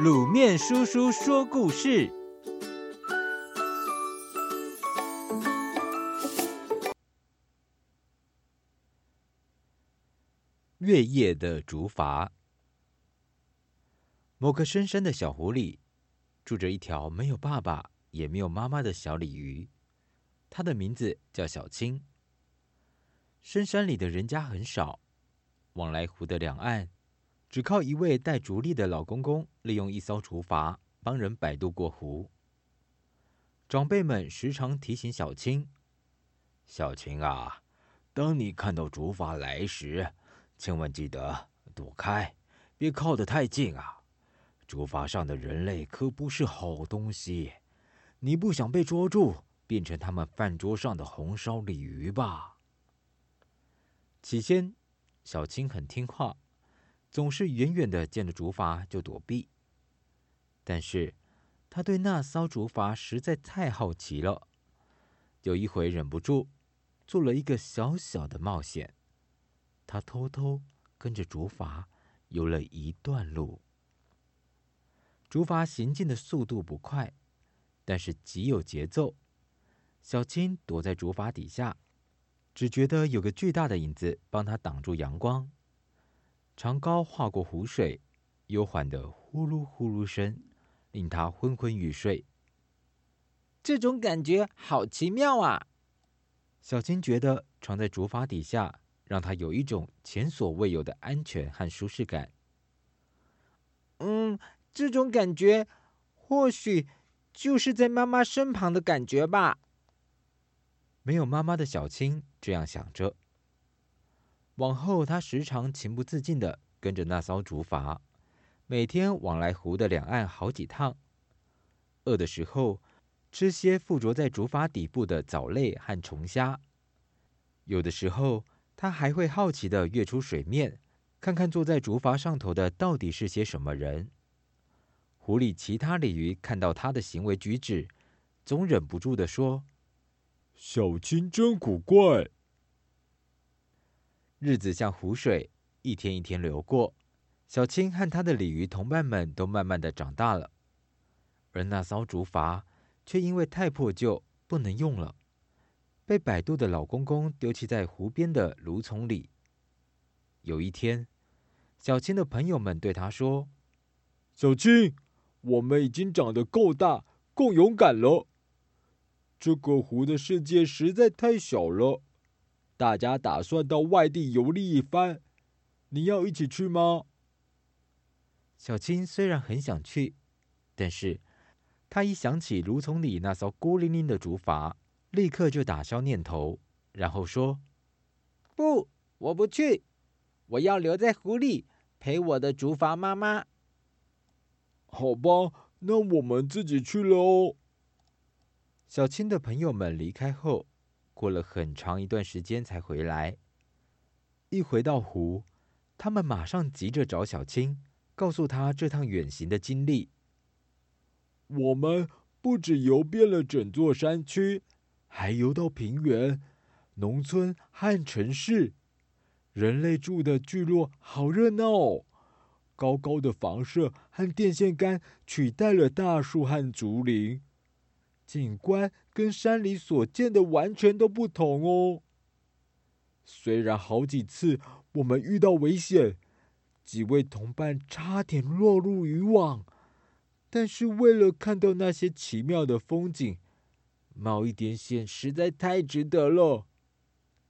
卤面叔叔说故事：月夜的竹筏。某个深山的小湖里，住着一条没有爸爸也没有妈妈的小鲤鱼，它的名字叫小青。深山里的人家很少，往来湖的两岸。只靠一位带竹笠的老公公，利用一艘竹筏帮人摆渡过湖。长辈们时常提醒小青：“小青啊，当你看到竹筏来时，千万记得躲开，别靠得太近啊！竹筏上的人类可不是好东西，你不想被捉住，变成他们饭桌上的红烧鲤鱼吧？”起先，小青很听话。总是远远的见着竹筏就躲避，但是他对那艘竹筏实在太好奇了。有一回忍不住，做了一个小小的冒险。他偷偷跟着竹筏游了一段路。竹筏行进的速度不快，但是极有节奏。小青躲在竹筏底下，只觉得有个巨大的影子帮他挡住阳光。长篙划过湖水，悠缓的呼噜呼噜声，令他昏昏欲睡。这种感觉好奇妙啊！小青觉得藏在竹筏底下，让他有一种前所未有的安全和舒适感。嗯，这种感觉或许就是在妈妈身旁的感觉吧。没有妈妈的小青这样想着。往后，他时常情不自禁地跟着那艘竹筏，每天往来湖的两岸好几趟。饿的时候，吃些附着在竹筏底部的藻类和虫虾；有的时候，他还会好奇地跃出水面，看看坐在竹筏上头的到底是些什么人。湖里其他鲤鱼看到他的行为举止，总忍不住地说：“小青真古怪。”日子像湖水，一天一天流过。小青和他的鲤鱼同伴们都慢慢的长大了，而那艘竹筏却因为太破旧，不能用了，被摆渡的老公公丢弃在湖边的芦丛里。有一天，小青的朋友们对他说：“小青，我们已经长得够大、够勇敢了，这个湖的世界实在太小了。”大家打算到外地游历一番，你要一起去吗？小青虽然很想去，但是她一想起芦丛里那艘孤零零的竹筏，立刻就打消念头，然后说：“不，我不去，我要留在湖里陪我的竹筏妈妈。”好吧，那我们自己去了哦。小青的朋友们离开后。过了很长一段时间才回来。一回到湖，他们马上急着找小青，告诉他这趟远行的经历。我们不止游遍了整座山区，还游到平原、农村和城市。人类住的聚落好热闹哦！高高的房舍和电线杆取代了大树和竹林。景观跟山里所见的完全都不同哦。虽然好几次我们遇到危险，几位同伴差点落入渔网，但是为了看到那些奇妙的风景，冒一点险实在太值得了。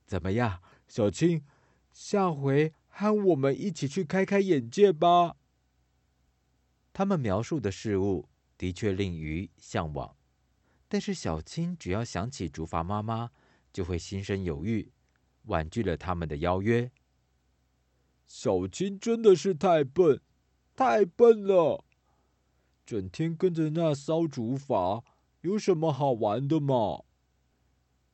怎么样，小青，下回和我们一起去开开眼界吧。他们描述的事物的确令鱼向往。但是小青只要想起竹筏妈妈，就会心生犹豫，婉拒了他们的邀约。小青真的是太笨，太笨了！整天跟着那艘竹筏，有什么好玩的嘛？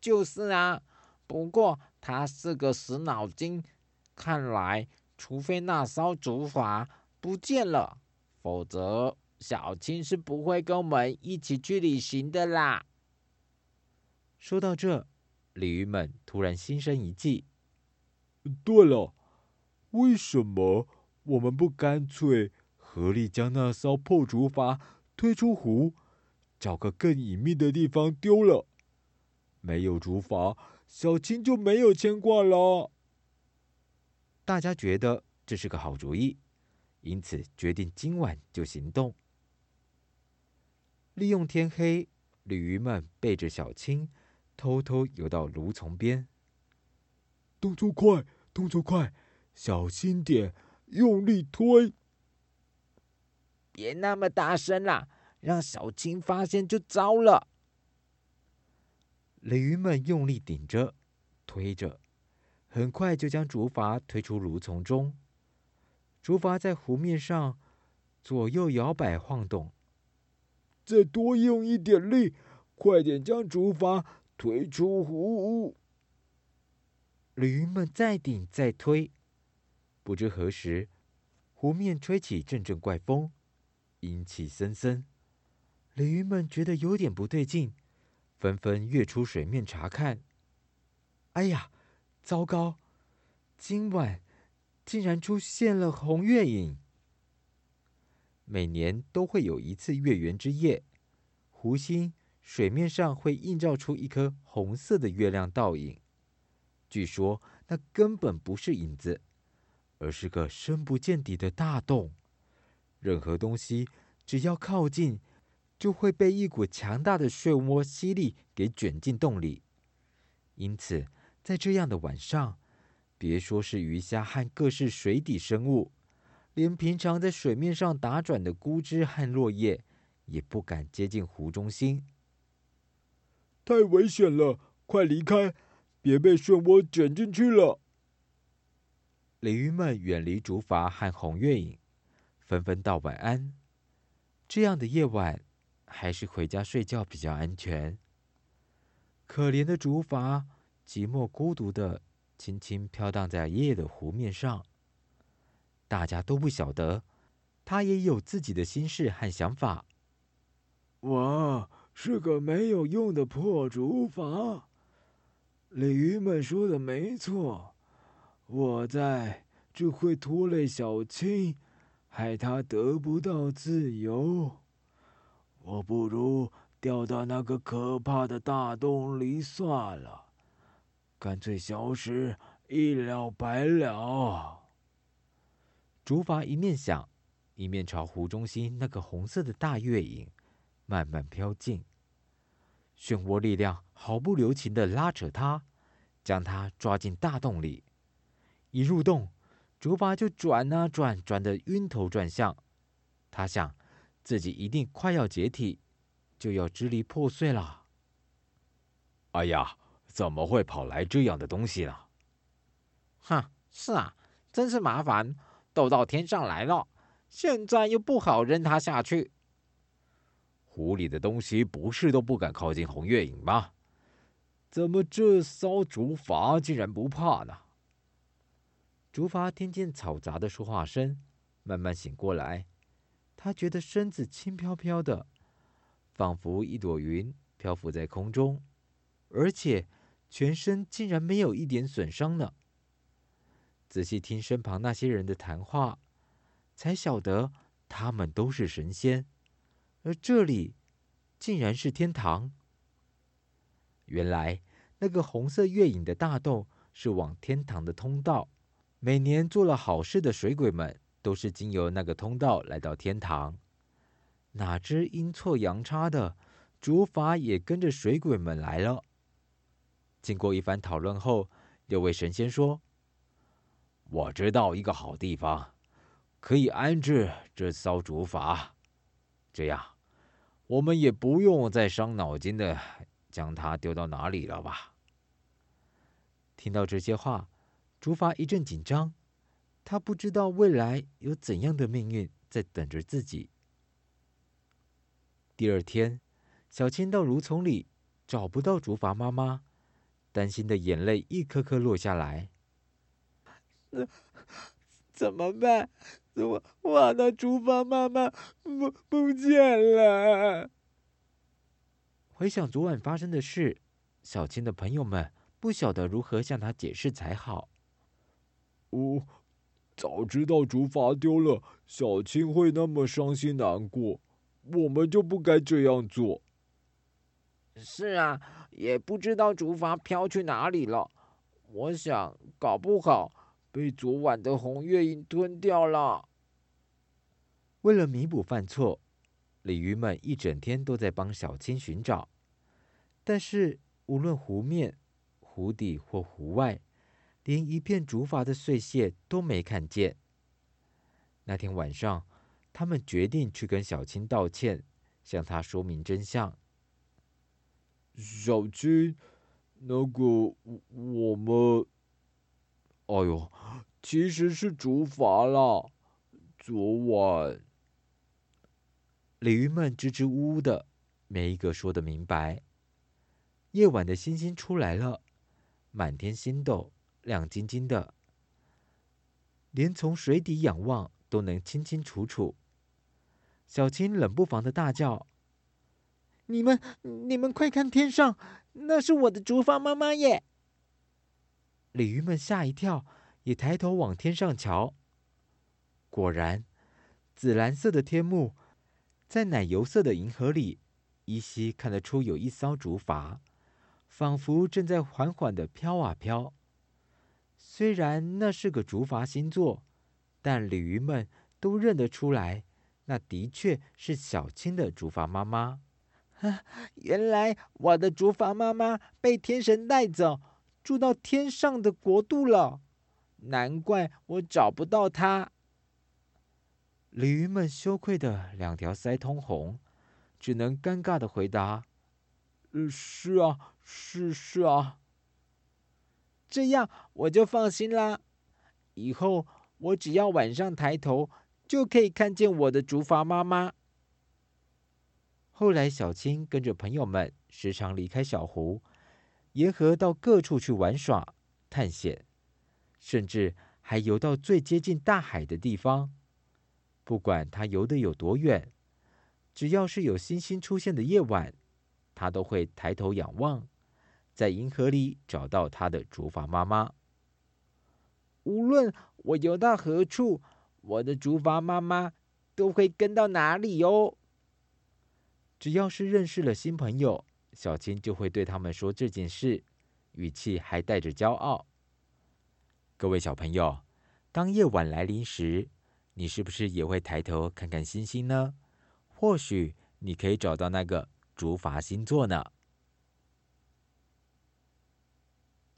就是啊，不过他是个死脑筋。看来，除非那艘竹筏不见了，否则。小青是不会跟我们一起去旅行的啦。说到这，鲤鱼们突然心生一计。对了，为什么我们不干脆合力将那艘破竹筏推出湖，找个更隐秘的地方丢了。没有竹筏，小青就没有牵挂了。大家觉得这是个好主意，因此决定今晚就行动。利用天黑，鲤鱼们背着小青，偷偷游到芦丛边。动作快，动作快，小心点，用力推。别那么大声啦，让小青发现就糟了。鲤鱼们用力顶着，推着，很快就将竹筏推出芦丛中。竹筏在湖面上左右摇摆晃动。再多用一点力，快点将竹筏推出湖。鲤鱼们再顶再推，不知何时，湖面吹起阵阵怪风，阴气森森。鲤鱼们觉得有点不对劲，纷纷跃出水面查看。哎呀，糟糕！今晚竟然出现了红月影。每年都会有一次月圆之夜，湖心水面上会映照出一颗红色的月亮倒影。据说那根本不是影子，而是个深不见底的大洞。任何东西只要靠近，就会被一股强大的漩涡吸力给卷进洞里。因此，在这样的晚上，别说是鱼虾和各式水底生物，连平常在水面上打转的枯枝和落叶，也不敢接近湖中心。太危险了，快离开！别被漩涡卷进去了。鲤鱼们远离竹筏和红月影，纷纷道晚安。这样的夜晚，还是回家睡觉比较安全。可怜的竹筏，寂寞孤独的，轻轻飘荡在夜的湖面上。大家都不晓得，他也有自己的心事和想法。我是个没有用的破竹筏。鲤鱼们说的没错，我在只会拖累小青，害她得不到自由。我不如掉到那个可怕的大洞里算了，干脆消失，一了百了。竹筏一面想，一面朝湖中心那个红色的大月影慢慢飘进。漩涡力量毫不留情地拉扯他，将他抓进大洞里。一入洞，竹筏就转啊转，转得晕头转向。他想，自己一定快要解体，就要支离破碎了。哎呀，怎么会跑来这样的东西呢？哼，是啊，真是麻烦，都到天上来了，现在又不好扔它下去。湖里的东西不是都不敢靠近红月影吗？怎么这艘竹筏竟然不怕呢？竹筏听见嘈杂的说话声，慢慢醒过来。他觉得身子轻飘飘的，仿佛一朵云漂浮在空中，而且全身竟然没有一点损伤呢。仔细听身旁那些人的谈话，才晓得他们都是神仙。而这里竟然是天堂。原来那个红色月影的大洞是往天堂的通道。每年做了好事的水鬼们都是经由那个通道来到天堂。哪知阴错阳差的，竹筏也跟着水鬼们来了。经过一番讨论后，有位神仙说：“我知道一个好地方，可以安置这艘竹筏。这样。”我们也不用再伤脑筋的将它丢到哪里了吧？听到这些话，竹筏一阵紧张，他不知道未来有怎样的命运在等着自己。第二天，小青到芦丛里找不到竹筏妈妈，担心的眼泪一颗颗落下来。那 怎么办？我我的竹筏妈妈不不见了。回想昨晚发生的事，小青的朋友们不晓得如何向她解释才好。我早知道竹筏丢了，小青会那么伤心难过，我们就不该这样做。是啊，也不知道竹筏飘去哪里了。我想，搞不好被昨晚的红月影吞掉了。为了弥补犯错，鲤鱼们一整天都在帮小青寻找，但是无论湖面、湖底或湖外，连一片竹筏的碎屑都没看见。那天晚上，他们决定去跟小青道歉，向她说明真相。小青，那个我们，哎呦，其实是竹筏啦。昨晚，鲤鱼们支支吾吾的，没一个说得明白。夜晚的星星出来了，满天星斗，亮晶晶的，连从水底仰望都能清清楚楚。小青冷不防的大叫。你们，你们快看天上，那是我的竹筏妈妈耶！鲤鱼们吓一跳，也抬头往天上瞧。果然，紫蓝色的天幕，在奶油色的银河里，依稀看得出有一艘竹筏，仿佛正在缓缓地飘啊飘。虽然那是个竹筏星座，但鲤鱼们都认得出来，那的确是小青的竹筏妈妈。啊，原来我的竹筏妈妈被天神带走，住到天上的国度了。难怪我找不到他。鲤鱼们羞愧的两条腮通红，只能尴尬的回答：“呃，是啊，是是啊。”这样我就放心啦。以后我只要晚上抬头，就可以看见我的竹筏妈妈。后来，小青跟着朋友们时常离开小湖，沿河到各处去玩耍、探险，甚至还游到最接近大海的地方。不管他游得有多远，只要是有星星出现的夜晚，他都会抬头仰望，在银河里找到他的竹筏妈妈。无论我游到何处，我的竹筏妈妈都会跟到哪里哦。只要是认识了新朋友，小青就会对他们说这件事，语气还带着骄傲。各位小朋友，当夜晚来临时，你是不是也会抬头看看星星呢？或许你可以找到那个竹筏星座呢。